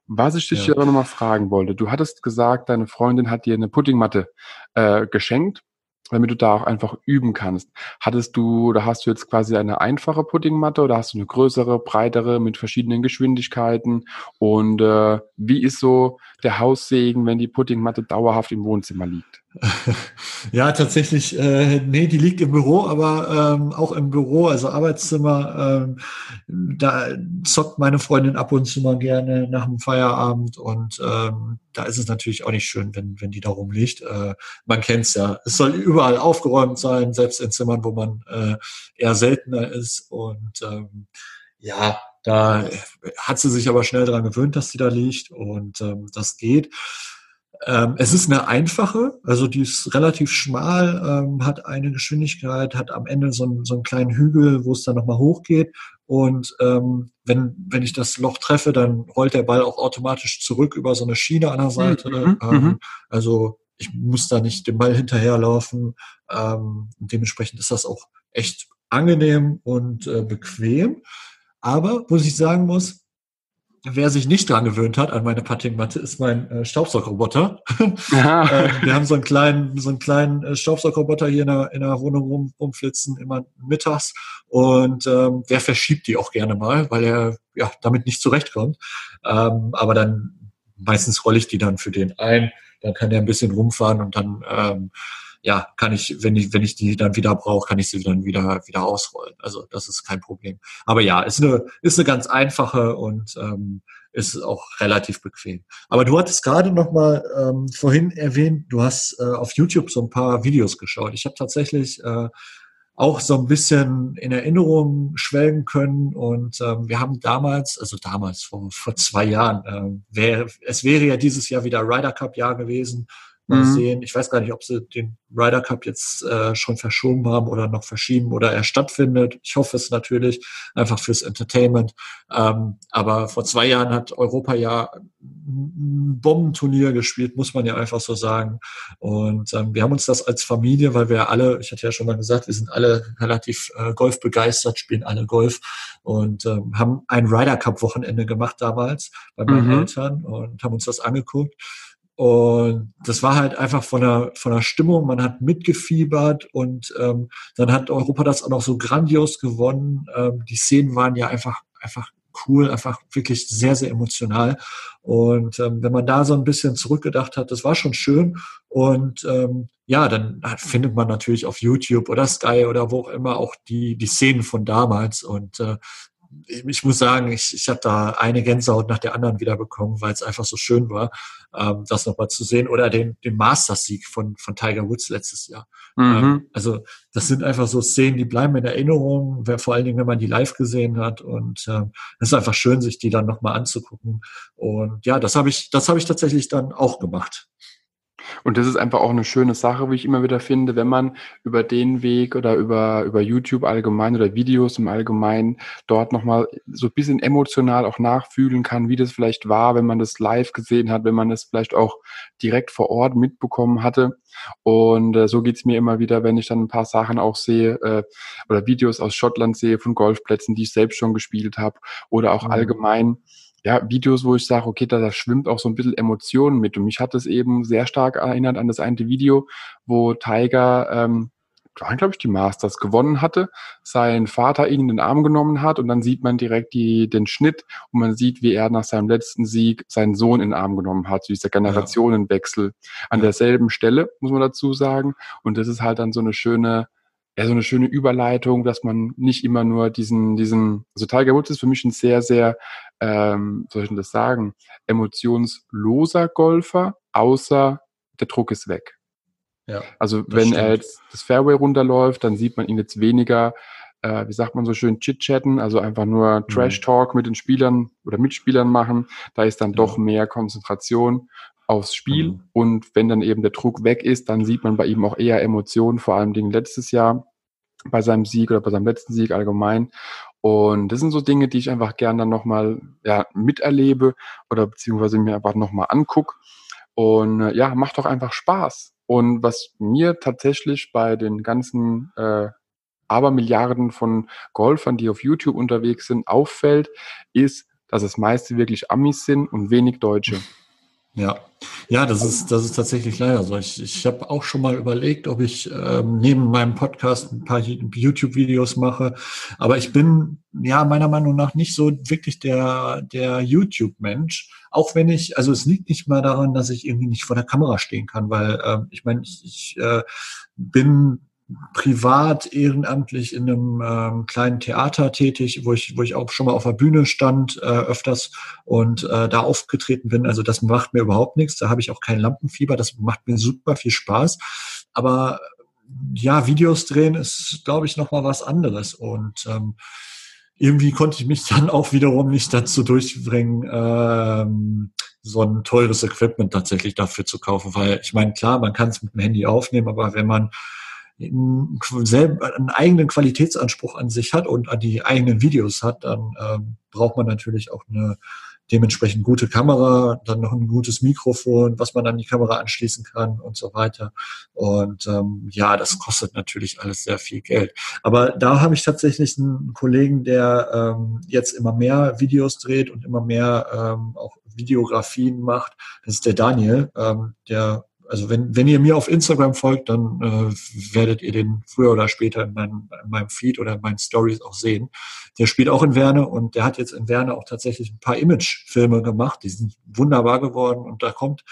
Was ich dich ja. aber nochmal fragen wollte, du hattest gesagt, deine Freundin hat dir eine Puddingmatte äh, geschenkt damit du da auch einfach üben kannst. Hattest du, oder hast du jetzt quasi eine einfache Puddingmatte oder hast du eine größere, breitere mit verschiedenen Geschwindigkeiten? Und äh, wie ist so der Haussegen, wenn die Puddingmatte dauerhaft im Wohnzimmer liegt? Ja, tatsächlich, äh, nee, die liegt im Büro, aber ähm, auch im Büro, also Arbeitszimmer, ähm, da zockt meine Freundin ab und zu mal gerne nach dem Feierabend und ähm, da ist es natürlich auch nicht schön, wenn, wenn die da rumliegt. Äh, man kennt's ja. Es soll überall aufgeräumt sein, selbst in Zimmern, wo man äh, eher seltener ist und ähm, ja, da hat sie sich aber schnell dran gewöhnt, dass sie da liegt und ähm, das geht. Ähm, es ist eine einfache, also die ist relativ schmal, ähm, hat eine Geschwindigkeit, hat am Ende so, einen, so einen kleinen Hügel, wo es dann nochmal hochgeht. Und ähm, wenn, wenn ich das Loch treffe, dann rollt der Ball auch automatisch zurück über so eine Schiene an der Seite. Mhm, ähm, mhm. also ich muss da nicht dem Ball hinterherlaufen. Ähm, dementsprechend ist das auch echt angenehm und äh, bequem. Aber, was ich sagen muss, Wer sich nicht dran gewöhnt hat an meine Puttingmatte, ist mein äh, Staubsaugroboter. äh, wir haben so einen kleinen, so einen kleinen äh, Staubsaugroboter hier in der, in der Wohnung rum, rumflitzen, immer mittags. Und ähm, der verschiebt die auch gerne mal, weil er ja damit nicht zurechtkommt. Ähm, aber dann meistens rolle ich die dann für den ein. Dann kann der ein bisschen rumfahren und dann ähm, ja, kann ich, wenn ich, wenn ich die dann wieder brauche, kann ich sie dann wieder, wieder ausrollen. Also das ist kein Problem. Aber ja, ist eine, ist eine ganz einfache und ähm, ist auch relativ bequem. Aber du hattest gerade noch mal ähm, vorhin erwähnt, du hast äh, auf YouTube so ein paar Videos geschaut. Ich habe tatsächlich äh, auch so ein bisschen in Erinnerung schwelgen können. Und ähm, wir haben damals, also damals vor, vor zwei Jahren, äh, wär, es wäre ja dieses Jahr wieder Ryder Cup Jahr gewesen. Mal mhm. sehen. Ich weiß gar nicht, ob sie den Ryder Cup jetzt äh, schon verschoben haben oder noch verschieben oder er stattfindet. Ich hoffe es natürlich, einfach fürs Entertainment. Ähm, aber vor zwei Jahren hat Europa ja ein Bombenturnier gespielt, muss man ja einfach so sagen. Und ähm, wir haben uns das als Familie, weil wir alle, ich hatte ja schon mal gesagt, wir sind alle relativ äh, Golf begeistert, spielen alle Golf und ähm, haben ein Ryder Cup Wochenende gemacht damals bei meinen mhm. Eltern und haben uns das angeguckt. Und das war halt einfach von der, von der Stimmung, man hat mitgefiebert und ähm, dann hat Europa das auch noch so grandios gewonnen. Ähm, die Szenen waren ja einfach, einfach cool, einfach wirklich sehr, sehr emotional. Und ähm, wenn man da so ein bisschen zurückgedacht hat, das war schon schön. Und ähm, ja, dann findet man natürlich auf YouTube oder Sky oder wo auch immer auch die, die Szenen von damals. Und äh, ich muss sagen, ich, ich habe da eine Gänsehaut nach der anderen wieder bekommen, weil es einfach so schön war, ähm, das nochmal zu sehen. Oder den, den Masters-Sieg von, von Tiger Woods letztes Jahr. Mhm. Ähm, also das sind einfach so Szenen, die bleiben in Erinnerung, vor allen Dingen, wenn man die live gesehen hat. Und ähm, es ist einfach schön, sich die dann nochmal anzugucken. Und ja, das habe ich, das habe ich tatsächlich dann auch gemacht. Und das ist einfach auch eine schöne Sache, wie ich immer wieder finde, wenn man über den Weg oder über, über YouTube allgemein oder Videos im Allgemeinen dort nochmal so ein bisschen emotional auch nachfühlen kann, wie das vielleicht war, wenn man das live gesehen hat, wenn man das vielleicht auch direkt vor Ort mitbekommen hatte. Und äh, so geht's mir immer wieder, wenn ich dann ein paar Sachen auch sehe äh, oder Videos aus Schottland sehe von Golfplätzen, die ich selbst schon gespielt habe oder auch mhm. allgemein ja, Videos, wo ich sage, okay, da, da schwimmt auch so ein bisschen Emotionen mit. Und mich hat es eben sehr stark erinnert an das eine Video, wo Tiger, ähm, glaube ich, die Masters gewonnen hatte, sein Vater ihn in den Arm genommen hat und dann sieht man direkt die, den Schnitt und man sieht, wie er nach seinem letzten Sieg seinen Sohn in den Arm genommen hat, so dieser Generationenwechsel an derselben Stelle, muss man dazu sagen. Und das ist halt dann so eine schöne, ja, so eine schöne Überleitung, dass man nicht immer nur diesen, diesen, also Tiger Woods ist für mich ein sehr, sehr, ähm, soll ich denn das sagen, emotionsloser Golfer, außer der Druck ist weg. Ja, also wenn stimmt. er jetzt das Fairway runterläuft, dann sieht man ihn jetzt weniger, äh, wie sagt man so schön, chit-chatten, also einfach nur mhm. Trash-Talk mit den Spielern oder Mitspielern machen. Da ist dann ja. doch mehr Konzentration aufs Spiel. Mhm. Und wenn dann eben der Druck weg ist, dann sieht man bei ihm auch eher Emotionen, vor allem Dingen letztes Jahr bei seinem Sieg oder bei seinem letzten Sieg allgemein. Und das sind so Dinge, die ich einfach gern dann nochmal ja, miterlebe oder beziehungsweise mir einfach nochmal angucke. Und äh, ja, macht doch einfach Spaß. Und was mir tatsächlich bei den ganzen äh, Abermilliarden von Golfern, die auf YouTube unterwegs sind, auffällt, ist, dass es meiste wirklich Amis sind und wenig Deutsche. Ja, ja, das ist, das ist tatsächlich leider so. Ich, ich habe auch schon mal überlegt, ob ich ähm, neben meinem Podcast ein paar YouTube-Videos mache. Aber ich bin ja meiner Meinung nach nicht so wirklich der, der YouTube-Mensch. Auch wenn ich, also es liegt nicht mal daran, dass ich irgendwie nicht vor der Kamera stehen kann, weil ähm, ich meine, ich, ich äh, bin privat ehrenamtlich in einem ähm, kleinen Theater tätig, wo ich, wo ich auch schon mal auf der Bühne stand, äh, öfters und äh, da aufgetreten bin. Also das macht mir überhaupt nichts. Da habe ich auch kein Lampenfieber. Das macht mir super viel Spaß. Aber ja, Videos drehen ist, glaube ich, noch mal was anderes. Und ähm, irgendwie konnte ich mich dann auch wiederum nicht dazu durchbringen, ähm, so ein teures Equipment tatsächlich dafür zu kaufen. Weil ich meine, klar, man kann es mit dem Handy aufnehmen, aber wenn man einen eigenen Qualitätsanspruch an sich hat und an die eigenen Videos hat, dann ähm, braucht man natürlich auch eine dementsprechend gute Kamera, dann noch ein gutes Mikrofon, was man an die Kamera anschließen kann und so weiter. Und ähm, ja, das kostet natürlich alles sehr viel Geld. Aber da habe ich tatsächlich einen Kollegen, der ähm, jetzt immer mehr Videos dreht und immer mehr ähm, auch Videografien macht. Das ist der Daniel, ähm, der also wenn, wenn ihr mir auf Instagram folgt, dann äh, werdet ihr den früher oder später in meinem, in meinem Feed oder in meinen Stories auch sehen. Der spielt auch in Werne und der hat jetzt in Werne auch tatsächlich ein paar Image-Filme gemacht. Die sind wunderbar geworden und da kommt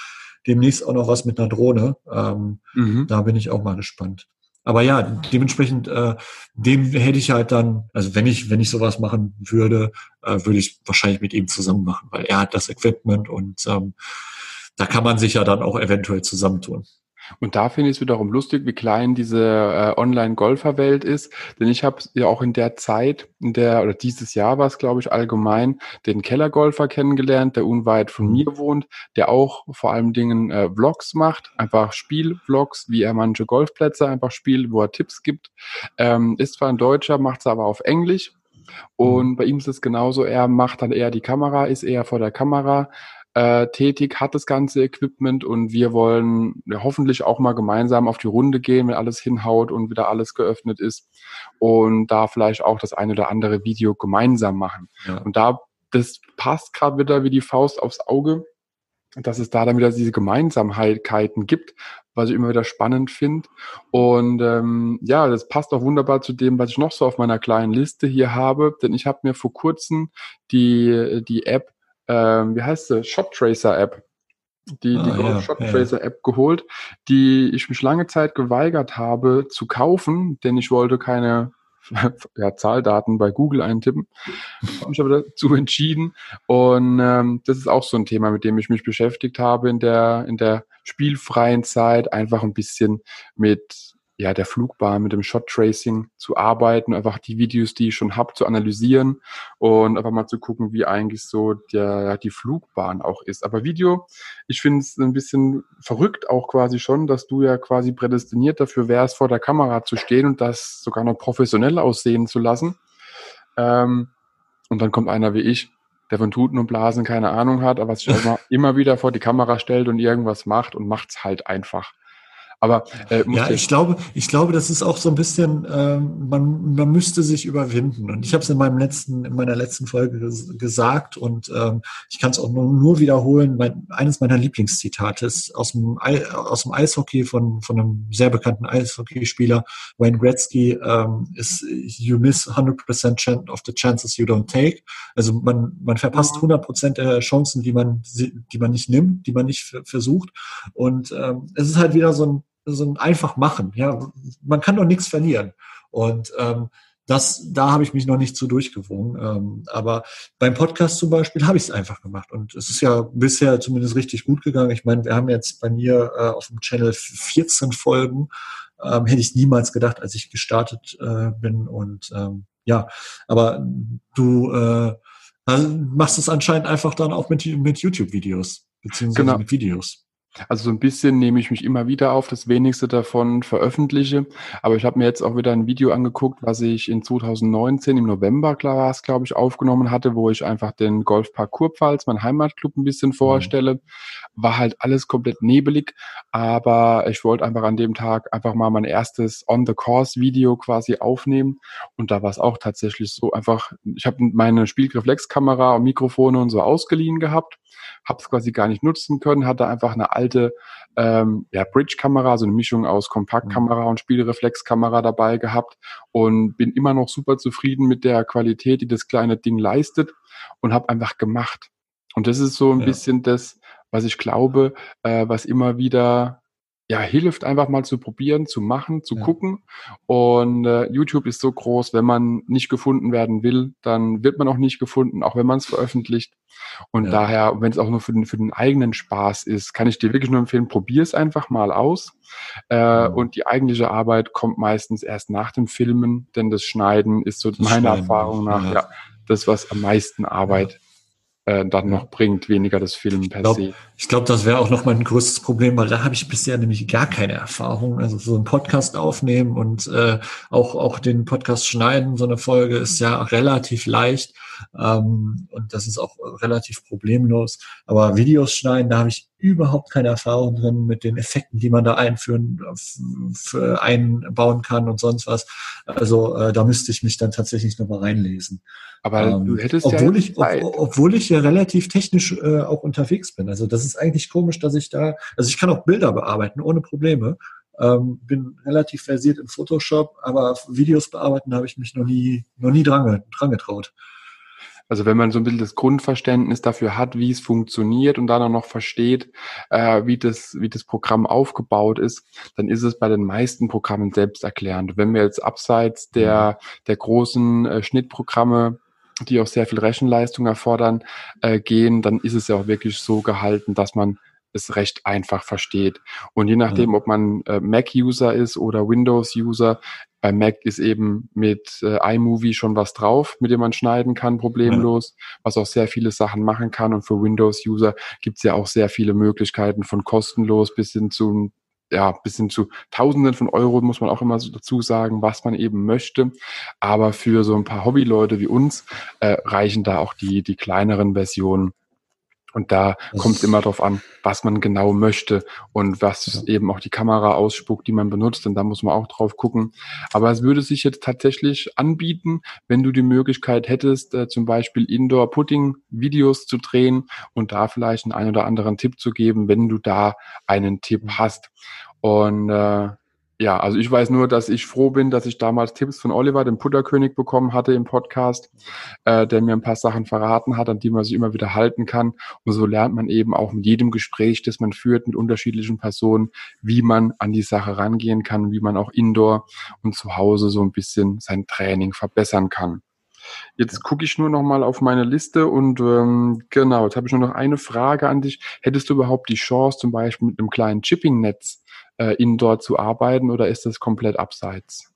demnächst auch noch was mit einer Drohne. Ähm, mhm. Da bin ich auch mal gespannt. Aber ja, dementsprechend, äh, dem hätte ich halt dann, also wenn ich, wenn ich sowas machen würde, äh, würde ich wahrscheinlich mit ihm zusammen machen, weil er hat das Equipment und ähm, da kann man sich ja dann auch eventuell zusammentun. Und da finde ich es wiederum lustig, wie klein diese äh, Online-Golfer-Welt ist. Denn ich habe ja auch in der Zeit, in der, oder dieses Jahr war es, glaube ich, allgemein, den Kellergolfer kennengelernt, der unweit von mhm. mir wohnt, der auch vor allen Dingen äh, Vlogs macht, einfach Spielvlogs, wie er manche Golfplätze einfach spielt, wo er Tipps gibt. Ähm, ist zwar ein Deutscher, macht es aber auf Englisch. Und mhm. bei ihm ist es genauso, er macht dann eher die Kamera, ist eher vor der Kamera, äh, tätig, hat das ganze Equipment und wir wollen ja, hoffentlich auch mal gemeinsam auf die Runde gehen, wenn alles hinhaut und wieder alles geöffnet ist und da vielleicht auch das eine oder andere Video gemeinsam machen. Ja. Und da, das passt gerade wieder wie die Faust aufs Auge, dass es da dann wieder diese Gemeinsamkeiten gibt, was ich immer wieder spannend finde. Und ähm, ja, das passt auch wunderbar zu dem, was ich noch so auf meiner kleinen Liste hier habe, denn ich habe mir vor kurzem die, die App ähm, wie heißt sie, Shot Tracer App, die, ah, die ja, Shot Tracer ja. App geholt, die ich mich lange Zeit geweigert habe zu kaufen, denn ich wollte keine ja, Zahldaten bei Google eintippen. Habe mich aber dazu entschieden. Und ähm, das ist auch so ein Thema, mit dem ich mich beschäftigt habe in der, in der spielfreien Zeit, einfach ein bisschen mit ja, der Flugbahn, mit dem Shot Tracing zu arbeiten, einfach die Videos, die ich schon habe, zu analysieren und einfach mal zu gucken, wie eigentlich so der, die Flugbahn auch ist. Aber Video, ich finde es ein bisschen verrückt auch quasi schon, dass du ja quasi prädestiniert dafür wärst, vor der Kamera zu stehen und das sogar noch professionell aussehen zu lassen. Ähm, und dann kommt einer wie ich, der von Tuten und Blasen keine Ahnung hat, aber sich immer, immer wieder vor die Kamera stellt und irgendwas macht und macht's halt einfach. Aber äh, ja, ich glaube, ich glaube, das ist auch so ein bisschen, ähm, man, man müsste sich überwinden. Und ich habe es in meinem letzten, in meiner letzten Folge ges gesagt und ähm, ich kann es auch nur, nur wiederholen. Mein, eines meiner Lieblingszitate ist aus dem, aus dem Eishockey von von einem sehr bekannten Eishockeyspieler Wayne Gretzky ähm, ist You miss 100% of the chances you don't take. Also man man verpasst 100% der Chancen, die man die man nicht nimmt, die man nicht versucht. Und ähm, es ist halt wieder so ein so ein einfach machen. Ja, man kann doch nichts verlieren. Und ähm, das, da habe ich mich noch nicht so durchgewogen. Ähm, aber beim Podcast zum Beispiel habe ich es einfach gemacht. Und es ist ja bisher zumindest richtig gut gegangen. Ich meine, wir haben jetzt bei mir äh, auf dem Channel 14 Folgen. Ähm, hätte ich niemals gedacht, als ich gestartet äh, bin. Und ähm, ja, aber du äh, machst es anscheinend einfach dann auch mit, mit YouTube-Videos, beziehungsweise genau. mit Videos. Also so ein bisschen nehme ich mich immer wieder auf, das wenigste davon veröffentliche. Aber ich habe mir jetzt auch wieder ein Video angeguckt, was ich in 2019 im November, klar war es, glaube ich, aufgenommen hatte, wo ich einfach den Golfpark Kurpfalz, mein Heimatclub, ein bisschen vorstelle. War halt alles komplett nebelig, aber ich wollte einfach an dem Tag einfach mal mein erstes On-the-Course-Video quasi aufnehmen. Und da war es auch tatsächlich so einfach, ich habe meine Spielreflexkamera und Mikrofone und so ausgeliehen gehabt habe es quasi gar nicht nutzen können, hatte einfach eine alte ähm, ja, Bridge-Kamera, so eine Mischung aus Kompaktkamera mhm. und Spielreflexkamera dabei gehabt und bin immer noch super zufrieden mit der Qualität, die das kleine Ding leistet und habe einfach gemacht. Und das ist so ein ja. bisschen das, was ich glaube, äh, was immer wieder ja, hilft einfach mal zu probieren, zu machen, zu ja. gucken. Und äh, YouTube ist so groß, wenn man nicht gefunden werden will, dann wird man auch nicht gefunden, auch wenn man es veröffentlicht. Und ja. daher, wenn es auch nur für den, für den eigenen Spaß ist, kann ich dir wirklich nur empfehlen, probier es einfach mal aus. Äh, ja. Und die eigentliche Arbeit kommt meistens erst nach dem Filmen, denn das Schneiden ist so das meiner Erfahrung nach ja. das, was am meisten Arbeit äh, dann noch bringt, weniger das Filmen per glaub, se. Ich glaube, das wäre auch noch mein größtes Problem, weil da habe ich bisher nämlich gar keine Erfahrung. Also so ein Podcast aufnehmen und äh, auch, auch den Podcast schneiden, so eine Folge ist ja relativ leicht ähm, und das ist auch relativ problemlos. Aber Videos schneiden, da habe ich überhaupt keine Erfahrung drin mit den Effekten, die man da einführen, einbauen kann und sonst was. Also äh, da müsste ich mich dann tatsächlich nochmal reinlesen. Aber ähm, du hättest obwohl ja ich, ob, obwohl ich ja relativ technisch äh, auch unterwegs bin. Also das ist eigentlich komisch, dass ich da, also ich kann auch Bilder bearbeiten ohne Probleme. Ähm, bin relativ versiert in Photoshop, aber Videos bearbeiten habe ich mich noch nie, noch nie dran, dran getraut. Also wenn man so ein bisschen das Grundverständnis dafür hat, wie es funktioniert und dann auch noch versteht, äh, wie, das, wie das Programm aufgebaut ist, dann ist es bei den meisten Programmen selbsterklärend. Wenn wir jetzt abseits der, der großen äh, Schnittprogramme die auch sehr viel Rechenleistung erfordern, äh, gehen, dann ist es ja auch wirklich so gehalten, dass man es recht einfach versteht. Und je nachdem, ob man äh, Mac-User ist oder Windows-User, bei Mac ist eben mit äh, iMovie schon was drauf, mit dem man schneiden kann, problemlos, ja. was auch sehr viele Sachen machen kann. Und für Windows-User gibt es ja auch sehr viele Möglichkeiten von kostenlos bis hin zu ja, bis hin zu Tausenden von Euro muss man auch immer so dazu sagen, was man eben möchte. Aber für so ein paar Hobbyleute wie uns äh, reichen da auch die, die kleineren Versionen und da kommt es immer darauf an, was man genau möchte und was ja. eben auch die Kamera ausspuckt, die man benutzt. Und da muss man auch drauf gucken. Aber es würde sich jetzt tatsächlich anbieten, wenn du die Möglichkeit hättest, äh, zum Beispiel Indoor-Putting-Videos zu drehen und da vielleicht einen, einen oder anderen Tipp zu geben, wenn du da einen Tipp hast. Und äh, ja, also ich weiß nur, dass ich froh bin, dass ich damals Tipps von Oliver, dem Putterkönig, bekommen hatte im Podcast, äh, der mir ein paar Sachen verraten hat, an die man sich immer wieder halten kann. Und so lernt man eben auch mit jedem Gespräch, das man führt mit unterschiedlichen Personen, wie man an die Sache rangehen kann, wie man auch indoor und zu Hause so ein bisschen sein Training verbessern kann. Jetzt gucke ich nur noch mal auf meine Liste und ähm, genau, jetzt habe ich nur noch eine Frage an dich. Hättest du überhaupt die Chance, zum Beispiel mit einem kleinen Chipping-Netz äh, indoor zu arbeiten oder ist das komplett abseits?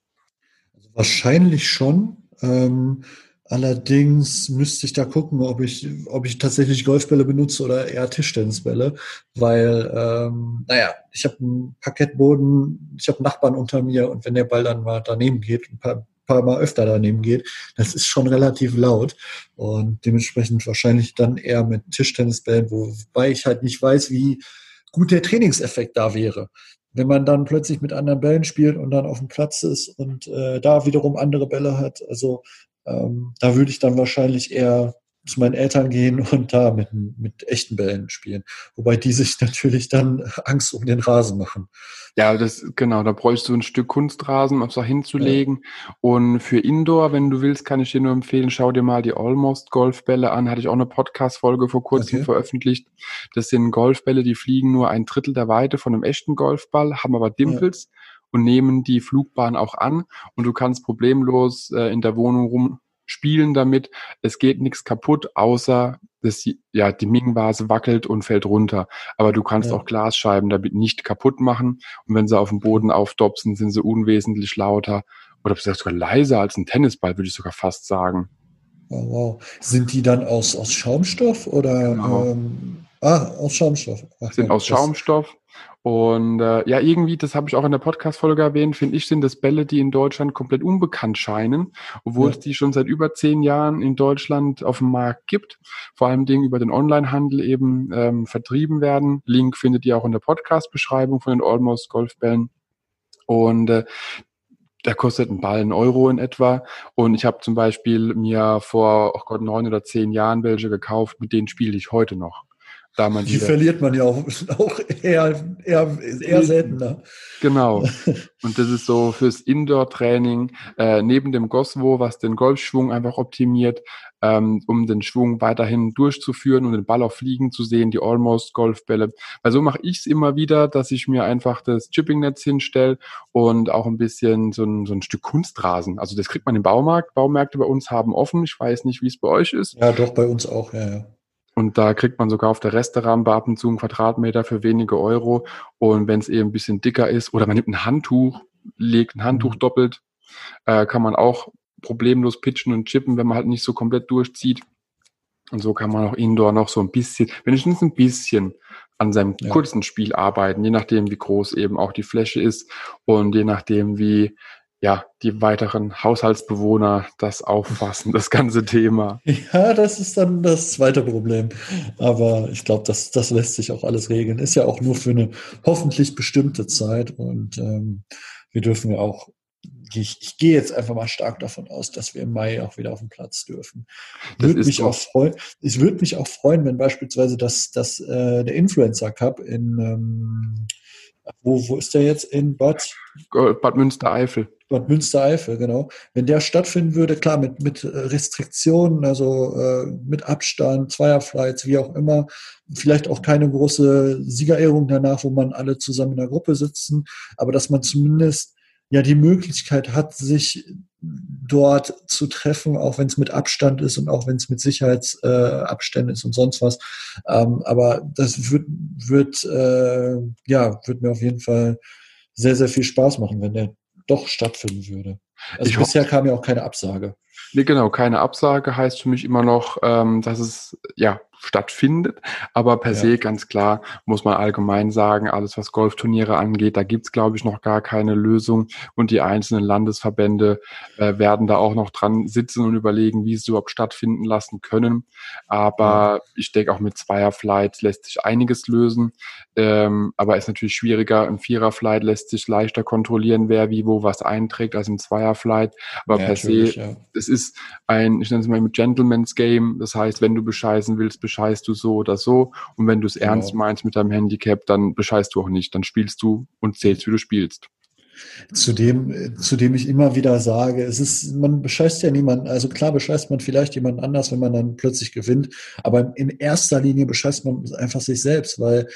Also wahrscheinlich schon. Ähm, allerdings müsste ich da gucken, ob ich, ob ich tatsächlich Golfbälle benutze oder eher Tischtennisbälle, weil, ähm, naja, ich habe einen Parkettboden, ich habe Nachbarn unter mir und wenn der Ball dann mal daneben geht, ein paar, paar Mal öfter daneben geht, das ist schon relativ laut und dementsprechend wahrscheinlich dann eher mit Tischtennisbällen, wobei ich halt nicht weiß, wie gut der Trainingseffekt da wäre wenn man dann plötzlich mit anderen Bällen spielt und dann auf dem Platz ist und äh, da wiederum andere Bälle hat, also ähm, da würde ich dann wahrscheinlich eher zu meinen Eltern gehen und da mit, mit echten Bällen spielen. Wobei die sich natürlich dann Angst um den Rasen machen. Ja, das, genau, da bräuchst du ein Stück Kunstrasen, um es da hinzulegen. Ja. Und für Indoor, wenn du willst, kann ich dir nur empfehlen, schau dir mal die Almost Golfbälle an. Hatte ich auch eine Podcast-Folge vor kurzem okay. veröffentlicht. Das sind Golfbälle, die fliegen nur ein Drittel der Weite von einem echten Golfball, haben aber Dimpels. Ja und nehmen die Flugbahn auch an und du kannst problemlos äh, in der Wohnung rum spielen damit. Es geht nichts kaputt, außer dass ja, die Ming-Vase wackelt und fällt runter. Aber du kannst ja. auch Glasscheiben damit nicht kaputt machen. Und wenn sie auf dem Boden aufdopsen, sind sie unwesentlich lauter oder sogar leiser als ein Tennisball, würde ich sogar fast sagen. Oh, wow. Sind die dann aus, aus Schaumstoff oder? Genau. Ähm, Ah, aus Schaumstoff. Ach, sind aus Schaumstoff. Und äh, ja, irgendwie, das habe ich auch in der Podcast-Folge erwähnt, finde ich, sind das Bälle, die in Deutschland komplett unbekannt scheinen, obwohl ja. es die schon seit über zehn Jahren in Deutschland auf dem Markt gibt, vor allem Dingen über den Onlinehandel eben ähm, vertrieben werden. Link findet ihr auch in der Podcast-Beschreibung von den Almost Golfbällen. Und äh, der kostet ein Ball einen Euro in etwa. Und ich habe zum Beispiel mir vor, oh Gott, neun oder zehn Jahren welche gekauft, mit denen spiele ich heute noch. Da man die verliert man ja auch, auch eher, eher, eher seltener. Genau. Und das ist so fürs Indoor-Training äh, neben dem Goswo, was den Golfschwung einfach optimiert, ähm, um den Schwung weiterhin durchzuführen und den Ball auch fliegen zu sehen, die Almost-Golfbälle. Weil so mache ich es immer wieder, dass ich mir einfach das Chipping-Netz hinstelle und auch ein bisschen so ein, so ein Stück Kunstrasen. Also das kriegt man im Baumarkt. Baumärkte bei uns haben offen. Ich weiß nicht, wie es bei euch ist. Ja, doch, bei uns auch, ja, ja. Und da kriegt man sogar auf der Resterampe ab und zu einen Quadratmeter für wenige Euro. Und wenn es eben ein bisschen dicker ist, oder man nimmt ein Handtuch, legt ein Handtuch mhm. doppelt, äh, kann man auch problemlos pitchen und chippen, wenn man halt nicht so komplett durchzieht. Und so kann man auch indoor noch so ein bisschen, wenigstens ein bisschen an seinem ja. kurzen Spiel arbeiten, je nachdem, wie groß eben auch die Fläche ist und je nachdem, wie ja, die weiteren Haushaltsbewohner das auffassen, das ganze Thema. Ja, das ist dann das zweite Problem. Aber ich glaube, das, das lässt sich auch alles regeln. Ist ja auch nur für eine hoffentlich bestimmte Zeit. Und ähm, wir dürfen ja auch, ich, ich gehe jetzt einfach mal stark davon aus, dass wir im Mai auch wieder auf den Platz dürfen. Würde mich auch freuen, ich würde mich auch freuen, wenn beispielsweise das, das, äh, der Influencer Cup in ähm, wo, wo ist der jetzt in Bad? Bad Münstereifel. Bad Münstereifel, genau. Wenn der stattfinden würde, klar, mit, mit Restriktionen, also äh, mit Abstand, Zweierflights, wie auch immer, vielleicht auch keine große Siegerehrung danach, wo man alle zusammen in der Gruppe sitzen, aber dass man zumindest ja die Möglichkeit hat, sich dort zu treffen, auch wenn es mit Abstand ist und auch wenn es mit Sicherheitsabständen äh, ist und sonst was. Ähm, aber das wird, wird, äh, ja, wird mir auf jeden Fall sehr, sehr viel Spaß machen, wenn der doch stattfinden würde. Also ich bisher kam ja auch keine Absage. Nee, genau, keine Absage heißt für mich immer noch, ähm, dass es ja stattfindet. Aber per ja. se ganz klar muss man allgemein sagen, alles was Golfturniere angeht, da gibt's glaube ich, noch gar keine Lösung. Und die einzelnen Landesverbände äh, werden da auch noch dran sitzen und überlegen, wie sie überhaupt stattfinden lassen können. Aber ja. ich denke, auch mit Zweierflight lässt sich einiges lösen. Ähm, aber ist natürlich schwieriger. Im Viererflight lässt sich leichter kontrollieren, wer wie wo was einträgt, als im Zweierflight. Aber ja, per se, es ist ein, ich nenne es mal mit Gentleman's Game. Das heißt, wenn du bescheißen willst, bescheißt du so oder so. Und wenn du es genau. ernst meinst mit deinem Handicap, dann bescheißt du auch nicht. Dann spielst du und zählst, wie du spielst. Zu dem, zu dem ich immer wieder sage, es ist, man bescheißt ja niemanden, also klar bescheißt man vielleicht jemanden anders, wenn man dann plötzlich gewinnt, aber in erster Linie bescheißt man einfach sich selbst, weil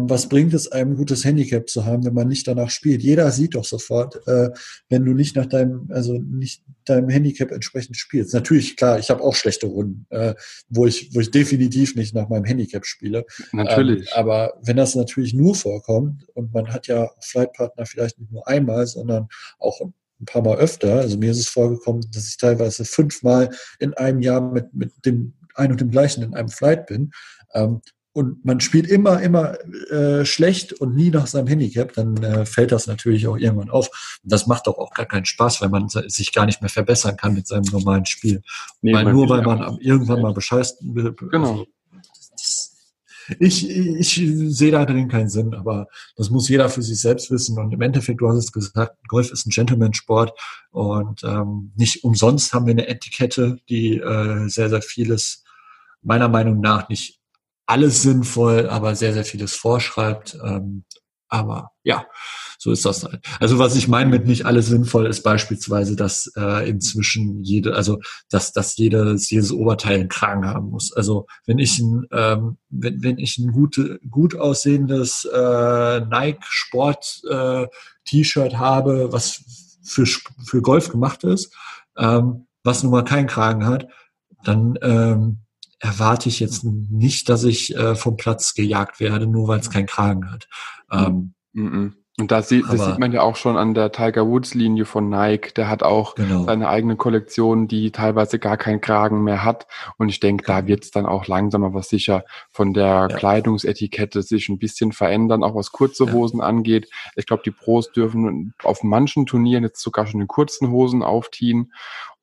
was bringt es einem, gutes Handicap zu haben, wenn man nicht danach spielt? Jeder sieht doch sofort, äh, wenn du nicht nach deinem, also nicht deinem Handicap entsprechend spielst. Natürlich, klar, ich habe auch schlechte Runden, äh, wo ich, wo ich definitiv nicht nach meinem Handicap spiele. Natürlich. Ähm, aber wenn das natürlich nur vorkommt und man hat ja Flightpartner vielleicht nicht nur einmal, sondern auch ein paar Mal öfter. Also mir ist es vorgekommen, dass ich teilweise fünfmal in einem Jahr mit, mit dem ein und dem gleichen in einem Flight bin. Ähm, und man spielt immer, immer äh, schlecht und nie nach seinem Handicap, dann äh, fällt das natürlich auch irgendwann auf. Und das macht doch auch gar keinen Spaß, weil man sich gar nicht mehr verbessern kann mit seinem normalen Spiel. Nee, weil nur weil man irgendwann mal bescheißt will. Genau. Also, ich, ich sehe da drin keinen Sinn, aber das muss jeder für sich selbst wissen. Und im Endeffekt, du hast es gesagt, Golf ist ein Gentleman-Sport und ähm, nicht umsonst haben wir eine Etikette, die äh, sehr, sehr vieles meiner Meinung nach nicht alles sinnvoll, aber sehr, sehr vieles vorschreibt. Ähm, aber ja, so ist das halt. Also was ich meine mit nicht alles sinnvoll ist beispielsweise, dass äh, inzwischen jede, also dass, dass jedes, jedes Oberteil einen Kragen haben muss. Also wenn ich ein, ähm, wenn, wenn ich ein gute, gut aussehendes äh, Nike Sport äh, T-Shirt habe, was für, für Golf gemacht ist, ähm, was nun mal keinen Kragen hat, dann ähm, erwarte ich jetzt nicht, dass ich äh, vom Platz gejagt werde, nur weil es keinen Kragen hat. Ähm, mm -mm. Und das sieht, das sieht man ja auch schon an der Tiger Woods Linie von Nike. Der hat auch genau. seine eigene Kollektion, die teilweise gar keinen Kragen mehr hat. Und ich denke, da wird es dann auch langsam aber sicher von der ja. Kleidungsetikette sich ein bisschen verändern, auch was kurze Hosen ja. angeht. Ich glaube, die Pros dürfen auf manchen Turnieren jetzt sogar schon in kurzen Hosen aufziehen.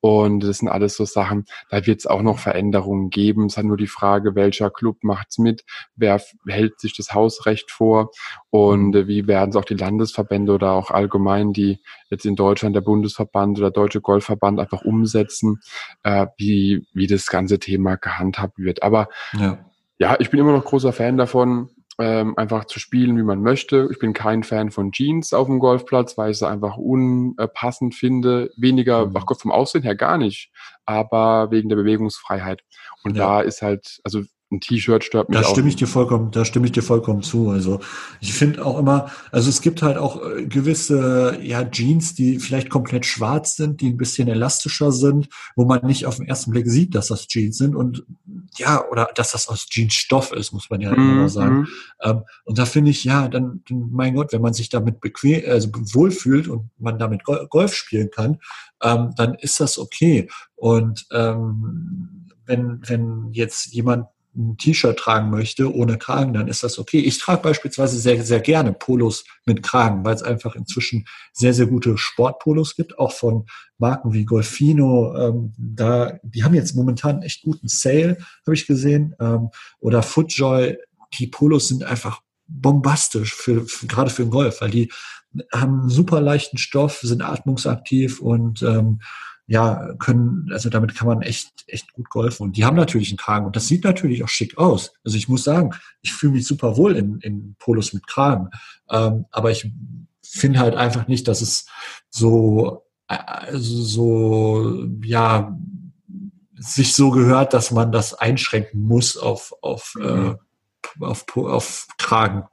Und das sind alles so Sachen, da wird es auch noch Veränderungen geben. Es hat nur die Frage, welcher Club macht's mit, wer hält sich das Hausrecht vor und mhm. wie werden es auch die Landesverbände oder auch allgemein die jetzt in Deutschland der Bundesverband oder Deutsche Golfverband einfach umsetzen, äh, wie, wie das ganze Thema gehandhabt wird. Aber ja. ja, ich bin immer noch großer Fan davon, ähm, einfach zu spielen, wie man möchte. Ich bin kein Fan von Jeans auf dem Golfplatz, weil ich sie einfach unpassend finde. Weniger, mhm. ach Gott, vom Aussehen her gar nicht, aber wegen der Bewegungsfreiheit. Und ja. da ist halt, also ein T-Shirt stört mich da stimme ich dir vollkommen, da stimme ich dir vollkommen zu. Also ich finde auch immer, also es gibt halt auch äh, gewisse ja Jeans, die vielleicht komplett schwarz sind, die ein bisschen elastischer sind, wo man nicht auf den ersten Blick sieht, dass das Jeans sind und ja oder dass das aus Jeansstoff ist, muss man ja mhm. immer sagen. Mhm. Ähm, und da finde ich ja, dann mein Gott, wenn man sich damit bequem, also wohlfühlt und man damit Golf spielen kann, ähm, dann ist das okay. Und ähm, wenn wenn jetzt jemand ein T-Shirt tragen möchte ohne Kragen, dann ist das okay. Ich trage beispielsweise sehr, sehr gerne Polos mit Kragen, weil es einfach inzwischen sehr, sehr gute Sportpolos gibt, auch von Marken wie Golfino. Ähm, da, die haben jetzt momentan echt guten Sale, habe ich gesehen. Ähm, oder Footjoy. Die Polos sind einfach bombastisch für, für gerade für den Golf, weil die haben super leichten Stoff, sind atmungsaktiv und ähm, ja, können, also damit kann man echt, echt gut golfen. Und die haben natürlich einen Kragen und das sieht natürlich auch schick aus. Also ich muss sagen, ich fühle mich super wohl in, in Polos mit Kragen. Ähm, aber ich finde halt einfach nicht, dass es so, äh, so, ja, sich so gehört, dass man das einschränken muss auf, auf, äh, mhm. äh, auf, auf Kragen.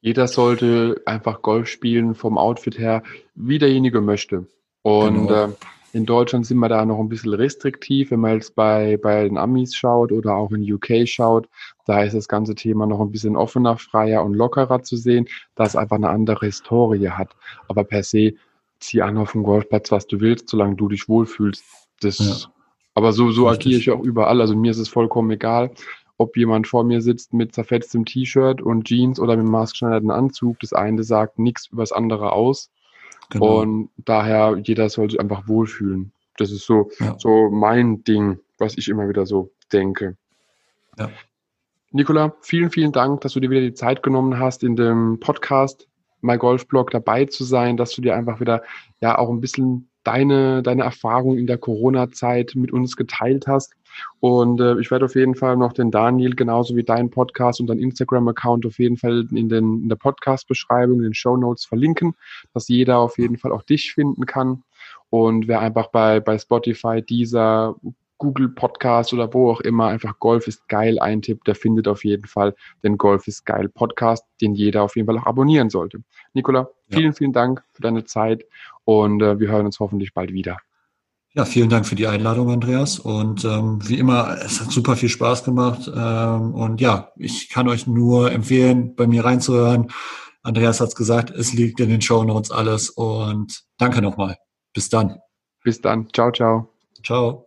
Jeder sollte einfach Golf spielen vom Outfit her, wie derjenige möchte. Und genau. äh, in Deutschland sind wir da noch ein bisschen restriktiv, wenn man jetzt bei, bei den Amis schaut oder auch in UK schaut. Da ist das ganze Thema noch ein bisschen offener, freier und lockerer zu sehen, da es einfach eine andere Historie hat. Aber per se, zieh an auf dem Golfplatz, was du willst, solange du dich wohlfühlst. Das, ja. Aber so, so agiere ich auch überall. Also mir ist es vollkommen egal, ob jemand vor mir sitzt mit zerfetztem T-Shirt und Jeans oder mit maßgeschneiderten Anzug. Das eine sagt nichts über das andere aus. Genau. Und daher, jeder soll sich einfach wohlfühlen. Das ist so, ja. so mein Ding, was ich immer wieder so denke. Ja. Nicola, vielen, vielen Dank, dass du dir wieder die Zeit genommen hast, in dem Podcast My Golf Blog dabei zu sein, dass du dir einfach wieder ja auch ein bisschen deine, deine Erfahrung in der Corona-Zeit mit uns geteilt hast. Und äh, ich werde auf jeden Fall noch den Daniel genauso wie deinen Podcast und deinen Instagram-Account auf jeden Fall in, den, in der Podcast-Beschreibung, in den Show Notes verlinken, dass jeder auf jeden Fall auch dich finden kann. Und wer einfach bei, bei Spotify, dieser Google Podcast oder wo auch immer einfach Golf ist geil eintippt, der findet auf jeden Fall den Golf ist geil Podcast, den jeder auf jeden Fall auch abonnieren sollte. Nikola, vielen, ja. vielen Dank für deine Zeit und äh, wir hören uns hoffentlich bald wieder. Ja, vielen Dank für die Einladung, Andreas. Und ähm, wie immer, es hat super viel Spaß gemacht. Ähm, und ja, ich kann euch nur empfehlen, bei mir reinzuhören. Andreas hat es gesagt, es liegt in den Show Notes alles. Und danke nochmal. Bis dann. Bis dann. Ciao, ciao. Ciao.